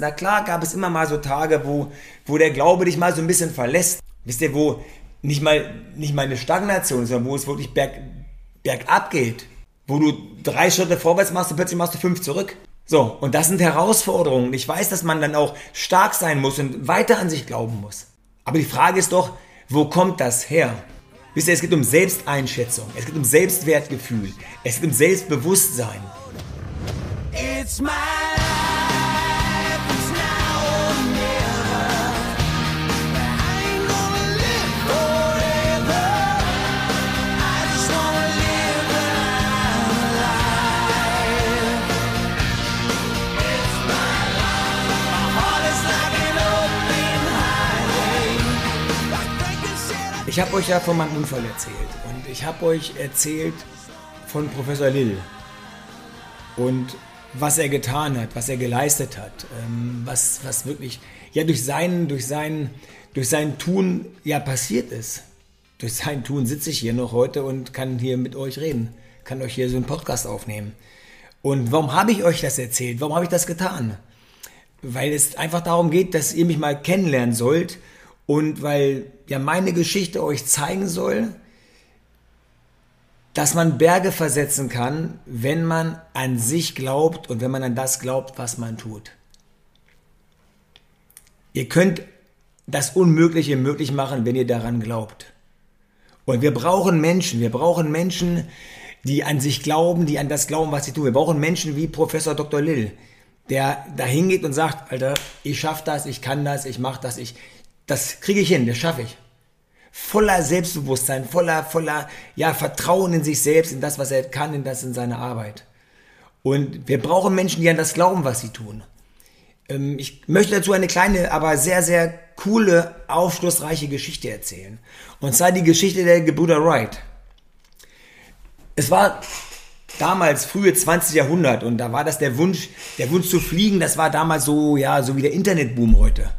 Na klar gab es immer mal so Tage, wo, wo der Glaube dich mal so ein bisschen verlässt. Wisst ihr, wo nicht mal, nicht mal eine Stagnation, sondern wo es wirklich berg, bergab geht. Wo du drei Schritte vorwärts machst und plötzlich machst du fünf zurück. So, und das sind Herausforderungen. Ich weiß, dass man dann auch stark sein muss und weiter an sich glauben muss. Aber die Frage ist doch, wo kommt das her? Wisst ihr, es geht um Selbsteinschätzung, es geht um Selbstwertgefühl, es geht um Selbstbewusstsein. It's my Ich habe euch ja von meinem Unfall erzählt und ich habe euch erzählt von Professor Lill und was er getan hat, was er geleistet hat, ähm, was, was wirklich ja durch sein, durch sein, durch sein Tun ja passiert ist. Durch sein Tun sitze ich hier noch heute und kann hier mit euch reden, kann euch hier so einen Podcast aufnehmen. Und warum habe ich euch das erzählt? Warum habe ich das getan? Weil es einfach darum geht, dass ihr mich mal kennenlernen sollt und weil ja meine Geschichte euch zeigen soll, dass man Berge versetzen kann, wenn man an sich glaubt und wenn man an das glaubt, was man tut. Ihr könnt das Unmögliche möglich machen, wenn ihr daran glaubt. Und wir brauchen Menschen, wir brauchen Menschen, die an sich glauben, die an das glauben, was sie tun. Wir brauchen Menschen wie Professor Dr. Lill, der da hingeht und sagt, Alter, ich schaff das, ich kann das, ich mach das, ich, das kriege ich hin, das schaffe ich. Voller Selbstbewusstsein, voller, voller, ja, Vertrauen in sich selbst, in das, was er kann, in das, in seine Arbeit. Und wir brauchen Menschen, die an das glauben, was sie tun. Ähm, ich möchte dazu eine kleine, aber sehr, sehr coole, aufschlussreiche Geschichte erzählen. Und zwar die Geschichte der Gebrüder Wright. Es war damals frühe 20. Jahrhundert und da war das der Wunsch, der Wunsch zu fliegen, das war damals so, ja, so wie der Internetboom heute.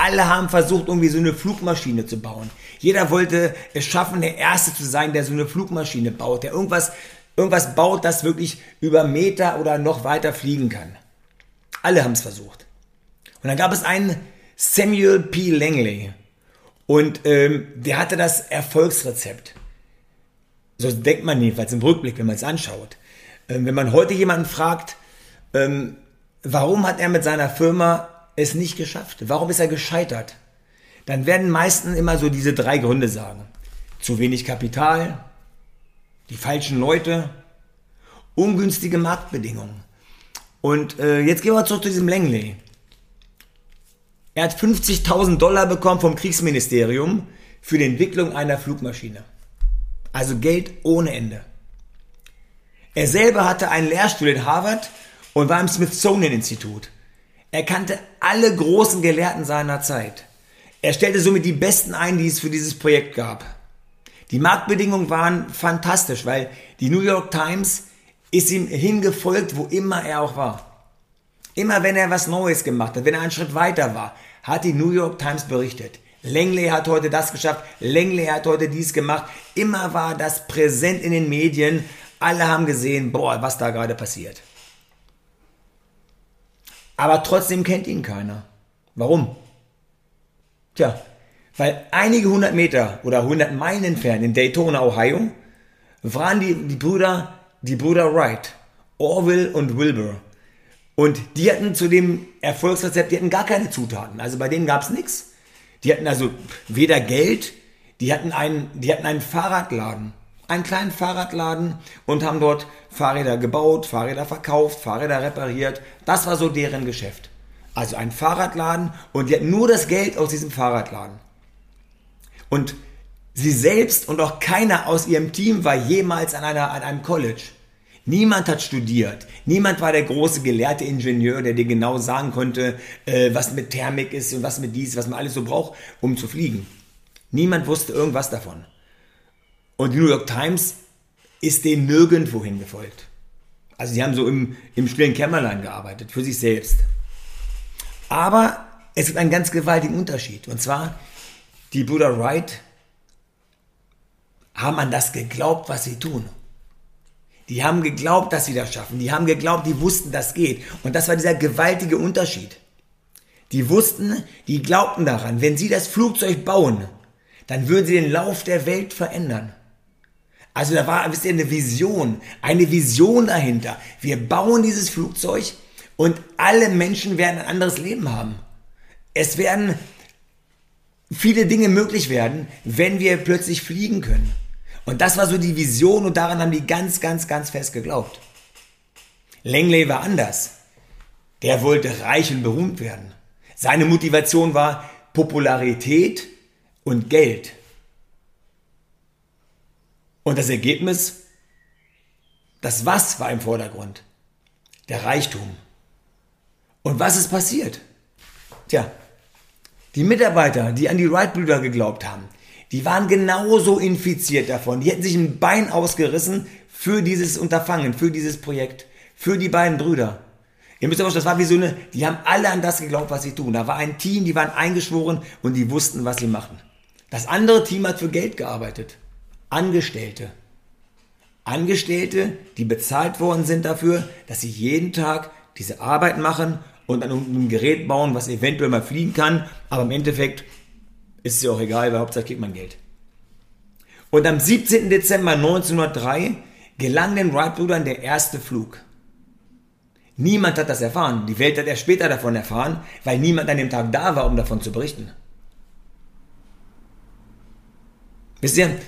Alle haben versucht, irgendwie so eine Flugmaschine zu bauen. Jeder wollte es schaffen, der Erste zu sein, der so eine Flugmaschine baut, der irgendwas, irgendwas baut, das wirklich über Meter oder noch weiter fliegen kann. Alle haben es versucht. Und dann gab es einen Samuel P. Langley. Und ähm, der hatte das Erfolgsrezept. So denkt man jedenfalls im Rückblick, wenn man es anschaut. Ähm, wenn man heute jemanden fragt, ähm, warum hat er mit seiner Firma es nicht geschafft? Warum ist er gescheitert? Dann werden meistens immer so diese drei Gründe sagen. Zu wenig Kapital, die falschen Leute, ungünstige Marktbedingungen. Und äh, jetzt gehen wir zurück zu diesem Langley. Er hat 50.000 Dollar bekommen vom Kriegsministerium für die Entwicklung einer Flugmaschine. Also Geld ohne Ende. Er selber hatte einen Lehrstuhl in Harvard und war im Smithsonian Institut. Er kannte alle großen Gelehrten seiner Zeit. Er stellte somit die besten ein, die es für dieses Projekt gab. Die Marktbedingungen waren fantastisch, weil die New York Times ist ihm hingefolgt, wo immer er auch war. Immer wenn er was Neues gemacht hat, wenn er einen Schritt weiter war, hat die New York Times berichtet. Langley hat heute das geschafft, Langley hat heute dies gemacht. Immer war das präsent in den Medien. Alle haben gesehen, boah, was da gerade passiert. Aber trotzdem kennt ihn keiner. Warum? Tja, weil einige hundert Meter oder hundert Meilen entfernt in Daytona, Ohio, waren die, die Brüder, die Brüder Wright, Orville und Wilbur. Und die hatten zu dem Erfolgsrezept, die hatten gar keine Zutaten. Also bei denen gab es nichts. Die hatten also weder Geld, die hatten einen, die hatten einen Fahrradladen einen kleinen Fahrradladen und haben dort Fahrräder gebaut, Fahrräder verkauft, Fahrräder repariert. Das war so deren Geschäft. Also ein Fahrradladen und die hatten nur das Geld aus diesem Fahrradladen. Und sie selbst und auch keiner aus ihrem Team war jemals an, einer, an einem College. Niemand hat studiert. Niemand war der große gelehrte Ingenieur, der dir genau sagen konnte, äh, was mit Thermik ist und was mit dies, was man alles so braucht, um zu fliegen. Niemand wusste irgendwas davon. Und die New York Times ist denen nirgendwo hingefolgt. Also sie haben so im, im stillen Kämmerlein gearbeitet, für sich selbst. Aber es gibt einen ganz gewaltigen Unterschied. Und zwar, die Brüder Wright haben an das geglaubt, was sie tun. Die haben geglaubt, dass sie das schaffen. Die haben geglaubt, die wussten, das geht. Und das war dieser gewaltige Unterschied. Die wussten, die glaubten daran, wenn sie das Flugzeug bauen, dann würden sie den Lauf der Welt verändern. Also da war, wisst ihr, eine Vision, eine Vision dahinter. Wir bauen dieses Flugzeug und alle Menschen werden ein anderes Leben haben. Es werden viele Dinge möglich werden, wenn wir plötzlich fliegen können. Und das war so die Vision und daran haben die ganz, ganz, ganz fest geglaubt. Langley war anders. Der wollte reich und berühmt werden. Seine Motivation war Popularität und Geld. Und das Ergebnis, das Was war im Vordergrund. Der Reichtum. Und was ist passiert? Tja, die Mitarbeiter, die an die Wright-Brüder geglaubt haben, die waren genauso infiziert davon. Die hätten sich ein Bein ausgerissen für dieses Unterfangen, für dieses Projekt, für die beiden Brüder. Ihr müsst euch vorstellen, das war wie so eine, die haben alle an das geglaubt, was sie tun. Da war ein Team, die waren eingeschworen und die wussten, was sie machen. Das andere Team hat für Geld gearbeitet. Angestellte. Angestellte, die bezahlt worden sind dafür, dass sie jeden Tag diese Arbeit machen und dann ein Gerät bauen, was eventuell mal fliegen kann, aber im Endeffekt ist es ja auch egal, weil Hauptsache kriegt man Geld. Und am 17. Dezember 1903 gelang den Wright-Brüdern der erste Flug. Niemand hat das erfahren. Die Welt hat erst später davon erfahren, weil niemand an dem Tag da war, um davon zu berichten. Wisst ihr?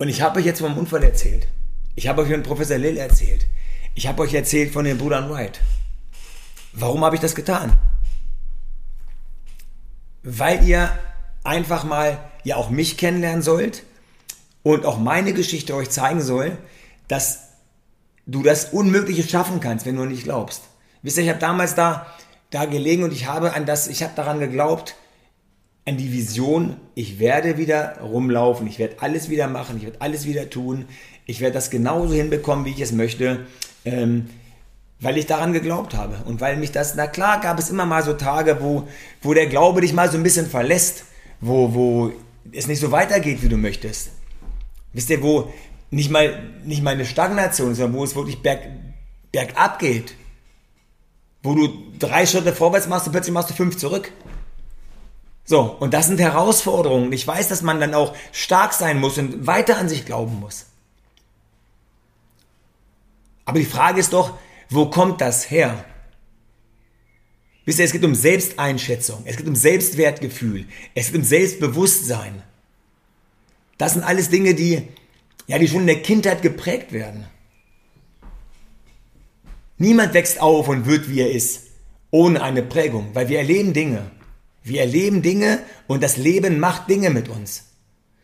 Und ich habe euch jetzt vom Unfall erzählt. Ich habe euch von Professor Lill erzählt. Ich habe euch erzählt von den Brüdern Wright. Warum habe ich das getan? Weil ihr einfach mal ja auch mich kennenlernen sollt und auch meine Geschichte euch zeigen soll, dass du das Unmögliche schaffen kannst, wenn du nicht glaubst. Wisst ihr, ich habe damals da, da gelegen und ich habe an das, ich habe daran geglaubt, an die Vision, ich werde wieder rumlaufen, ich werde alles wieder machen, ich werde alles wieder tun, ich werde das genauso hinbekommen, wie ich es möchte. Ähm, weil ich daran geglaubt habe und weil mich das, na klar, gab es immer mal so Tage, wo, wo der Glaube dich mal so ein bisschen verlässt, wo, wo es nicht so weitergeht, wie du möchtest. Wisst ihr, wo nicht mal, nicht mal eine Stagnation, sondern wo es wirklich berg, bergab geht. Wo du drei Schritte vorwärts machst und plötzlich machst du fünf zurück. So, und das sind Herausforderungen. Ich weiß, dass man dann auch stark sein muss und weiter an sich glauben muss. Aber die Frage ist doch, wo kommt das her? Wisst ihr, es geht um Selbsteinschätzung, es geht um Selbstwertgefühl, es geht um Selbstbewusstsein. Das sind alles Dinge, die, ja, die schon in der Kindheit geprägt werden. Niemand wächst auf und wird, wie er ist, ohne eine Prägung, weil wir erleben Dinge. Wir erleben Dinge und das Leben macht Dinge mit uns.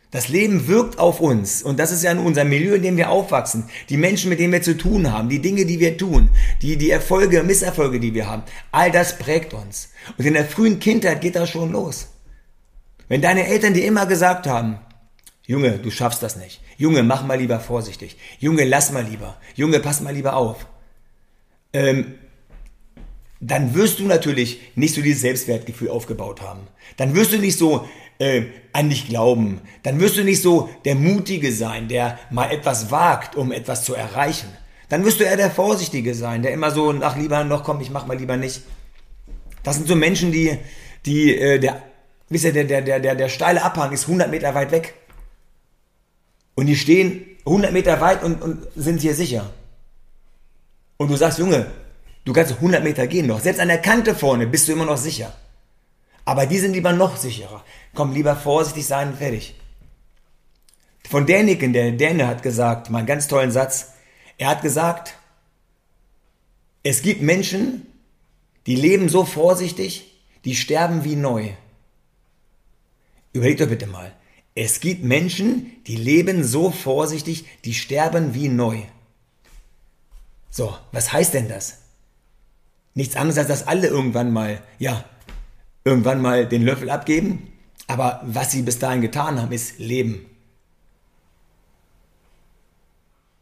Das Leben wirkt auf uns und das ist ja in unserem Milieu, in dem wir aufwachsen. Die Menschen, mit denen wir zu tun haben, die Dinge, die wir tun, die, die Erfolge, Misserfolge, die wir haben, all das prägt uns. Und in der frühen Kindheit geht das schon los. Wenn deine Eltern dir immer gesagt haben, Junge, du schaffst das nicht. Junge, mach mal lieber vorsichtig. Junge, lass mal lieber. Junge, pass mal lieber auf. Ähm, dann wirst du natürlich nicht so dieses Selbstwertgefühl aufgebaut haben. Dann wirst du nicht so äh, an dich glauben. Dann wirst du nicht so der Mutige sein, der mal etwas wagt, um etwas zu erreichen. Dann wirst du eher der Vorsichtige sein, der immer so, ach lieber noch komm, ich mach mal lieber nicht. Das sind so Menschen, die, die, äh, der, wisst ihr, der, der, der, der, der steile Abhang ist 100 Meter weit weg. Und die stehen 100 Meter weit und, und sind hier sicher. Und du sagst, Junge, du kannst 100 Meter gehen noch. Selbst an der Kante vorne bist du immer noch sicher. Aber die sind lieber noch sicherer. Komm, lieber vorsichtig sein und fertig. Von Däniken, der Däne hat gesagt, mal einen ganz tollen Satz. Er hat gesagt, es gibt Menschen, die leben so vorsichtig, die sterben wie neu. Überlegt doch bitte mal. Es gibt Menschen, die leben so vorsichtig, die sterben wie neu. So, was heißt denn das? Nichts anderes als, dass alle irgendwann mal, ja, irgendwann mal den Löffel abgeben. Aber was sie bis dahin getan haben, ist Leben.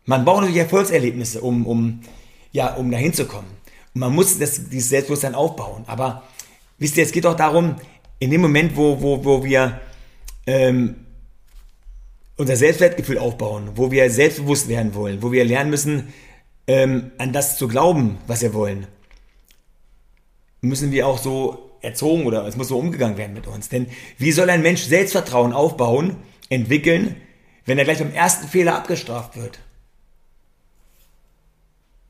Man braucht natürlich Erfolgserlebnisse, um, um, ja, um dahin zu kommen. Und man muss das, dieses Selbstbewusstsein aufbauen. Aber wisst ihr, es geht auch darum, in dem Moment, wo, wo, wo wir ähm, unser Selbstwertgefühl aufbauen, wo wir selbstbewusst werden wollen, wo wir lernen müssen, ähm, an das zu glauben, was wir wollen, müssen wir auch so erzogen oder es muss so umgegangen werden mit uns. Denn wie soll ein Mensch Selbstvertrauen aufbauen, entwickeln, wenn er gleich beim ersten Fehler abgestraft wird?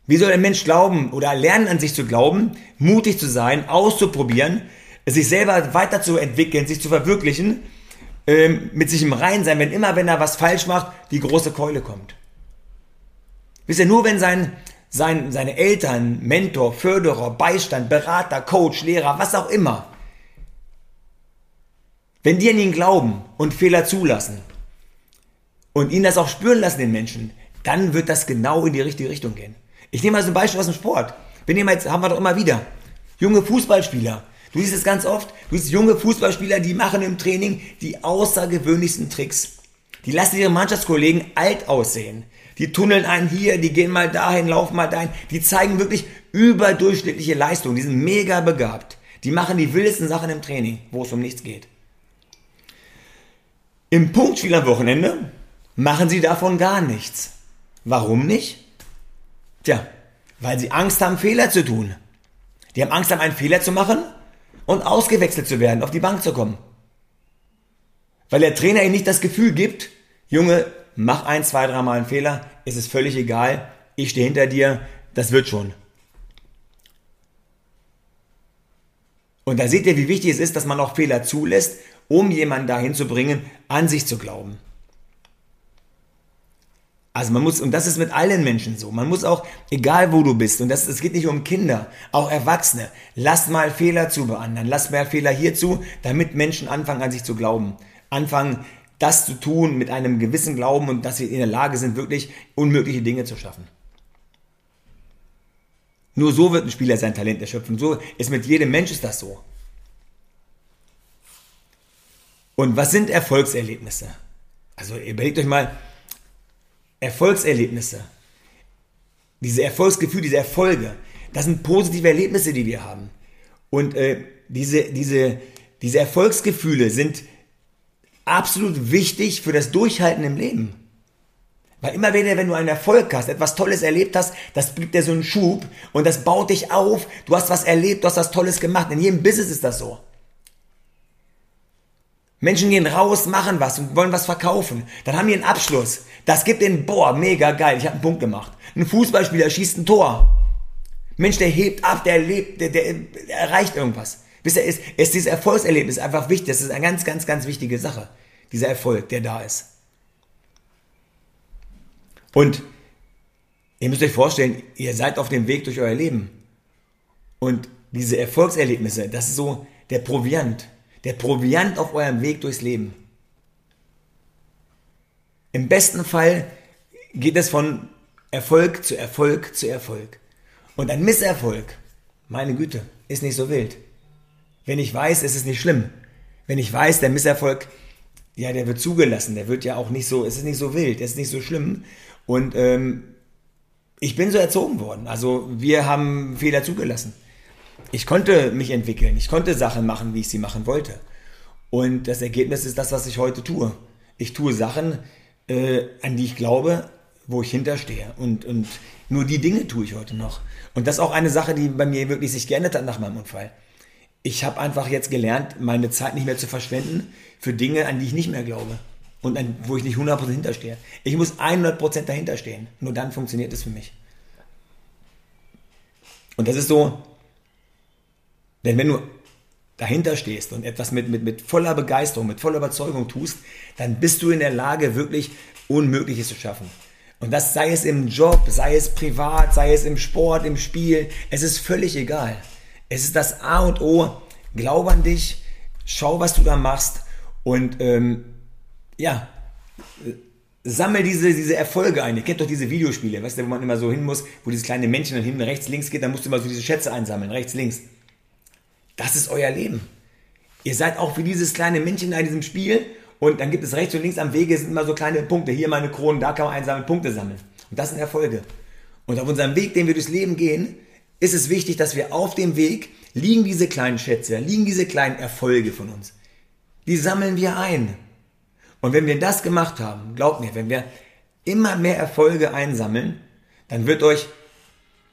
Wie soll ein Mensch glauben oder lernen an sich zu glauben, mutig zu sein, auszuprobieren, sich selber weiterzuentwickeln, sich zu verwirklichen, ähm, mit sich im Rein sein, wenn immer, wenn er was falsch macht, die große Keule kommt. Wisst ihr, nur wenn sein, sein, seine Eltern, Mentor, Förderer, Beistand, Berater, Coach, Lehrer, was auch immer, wenn die an ihn glauben und Fehler zulassen und ihn das auch spüren lassen, den Menschen, dann wird das genau in die richtige Richtung gehen. Ich nehme mal so ein Beispiel aus dem Sport. Wir nehmen jetzt, haben wir doch immer wieder. Junge Fußballspieler. Du siehst es ganz oft. Du siehst junge Fußballspieler, die machen im Training die außergewöhnlichsten Tricks. Die lassen ihre Mannschaftskollegen alt aussehen. Die tunneln einen hier, die gehen mal dahin, laufen mal dahin. Die zeigen wirklich überdurchschnittliche Leistungen. Die sind mega begabt. Die machen die wildesten Sachen im Training, wo es um nichts geht. Im Punktspiel am Wochenende machen sie davon gar nichts. Warum nicht? Tja, weil sie Angst haben, Fehler zu tun. Die haben Angst haben, einen Fehler zu machen und ausgewechselt zu werden, auf die Bank zu kommen. Weil der Trainer ihnen nicht das Gefühl gibt, Junge, mach ein, zwei, dreimal einen Fehler, es ist völlig egal, ich stehe hinter dir, das wird schon. Und da seht ihr, wie wichtig es ist, dass man auch Fehler zulässt, um jemanden dahin zu bringen, an sich zu glauben. Also man muss, und das ist mit allen Menschen so, man muss auch, egal wo du bist, und es geht nicht um Kinder, auch Erwachsene, lass mal Fehler zu bei lass mehr Fehler hierzu, damit Menschen anfangen an sich zu glauben. Anfangen, das zu tun mit einem gewissen Glauben und dass sie in der Lage sind, wirklich unmögliche Dinge zu schaffen. Nur so wird ein Spieler sein Talent erschöpfen. So ist mit jedem Mensch ist das so. Und was sind Erfolgserlebnisse? Also überlegt euch mal, Erfolgserlebnisse, diese Erfolgsgefühle, diese Erfolge, das sind positive Erlebnisse, die wir haben. Und äh, diese, diese, diese Erfolgsgefühle sind absolut wichtig für das Durchhalten im Leben. Weil immer wieder, wenn du einen Erfolg hast, etwas Tolles erlebt hast, das gibt dir so einen Schub und das baut dich auf. Du hast was erlebt, du hast was Tolles gemacht. In jedem Business ist das so. Menschen gehen raus, machen was und wollen was verkaufen. Dann haben die einen Abschluss. Das gibt den, boah, mega geil, ich habe einen Punkt gemacht. Ein Fußballspieler schießt ein Tor. Mensch, der hebt ab, der lebt, der, der, der erreicht irgendwas. Wisst ihr, ist, ist dieses Erfolgserlebnis einfach wichtig. Das ist eine ganz, ganz, ganz wichtige Sache. Dieser Erfolg, der da ist. Und ihr müsst euch vorstellen, ihr seid auf dem Weg durch euer Leben. Und diese Erfolgserlebnisse, das ist so der Proviant. Der Proviant auf eurem Weg durchs Leben. Im besten Fall geht es von Erfolg zu Erfolg zu Erfolg. Und ein Misserfolg, meine Güte, ist nicht so wild. Wenn ich weiß, es ist nicht schlimm. Wenn ich weiß, der Misserfolg, ja, der wird zugelassen, der wird ja auch nicht so, es ist nicht so wild, es ist nicht so schlimm. Und ähm, ich bin so erzogen worden. Also wir haben Fehler zugelassen. Ich konnte mich entwickeln, ich konnte Sachen machen, wie ich sie machen wollte. Und das Ergebnis ist das, was ich heute tue. Ich tue Sachen, äh, an die ich glaube, wo ich hinterstehe. Und, und nur die Dinge tue ich heute noch. Und das ist auch eine Sache, die bei mir wirklich sich geändert hat nach meinem Unfall. Ich habe einfach jetzt gelernt, meine Zeit nicht mehr zu verschwenden für Dinge, an die ich nicht mehr glaube. Und an, wo ich nicht 100% hinterstehe. Ich muss 100% dahinter stehen. Nur dann funktioniert es für mich. Und das ist so, denn wenn du dahinter stehst und etwas mit, mit, mit voller Begeisterung, mit voller Überzeugung tust, dann bist du in der Lage, wirklich Unmögliches zu schaffen. Und das sei es im Job, sei es privat, sei es im Sport, im Spiel, es ist völlig egal. Es ist das A und O. Glaub an dich, schau, was du da machst und ähm, ja, sammel diese, diese Erfolge ein. Ihr kennt doch diese Videospiele, weißt du, wo man immer so hin muss, wo dieses kleine Männchen dann hinten rechts, links geht, dann musst du immer so diese Schätze einsammeln, rechts, links. Das ist euer Leben. Ihr seid auch wie dieses kleine Männchen in diesem Spiel und dann gibt es rechts und links am Wege sind immer so kleine Punkte. Hier meine Kronen, da kann man einsammeln, Punkte sammeln. Und das sind Erfolge. Und auf unserem Weg, den wir durchs Leben gehen, ist es wichtig, dass wir auf dem Weg liegen diese kleinen Schätze, liegen diese kleinen Erfolge von uns. Die sammeln wir ein. Und wenn wir das gemacht haben, glaubt mir, wenn wir immer mehr Erfolge einsammeln, dann wird euch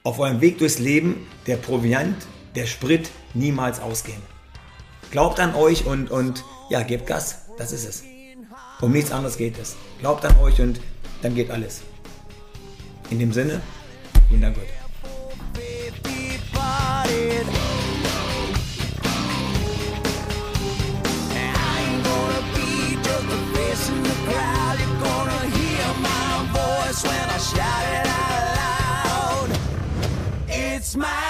auf eurem Weg durchs Leben der Proviant der Sprit niemals ausgehen. Glaubt an euch und, und ja, gebt Gas. Das ist es. Um nichts anderes geht es. Glaubt an euch und dann geht alles. In dem Sinne, vielen Dank heute. smile.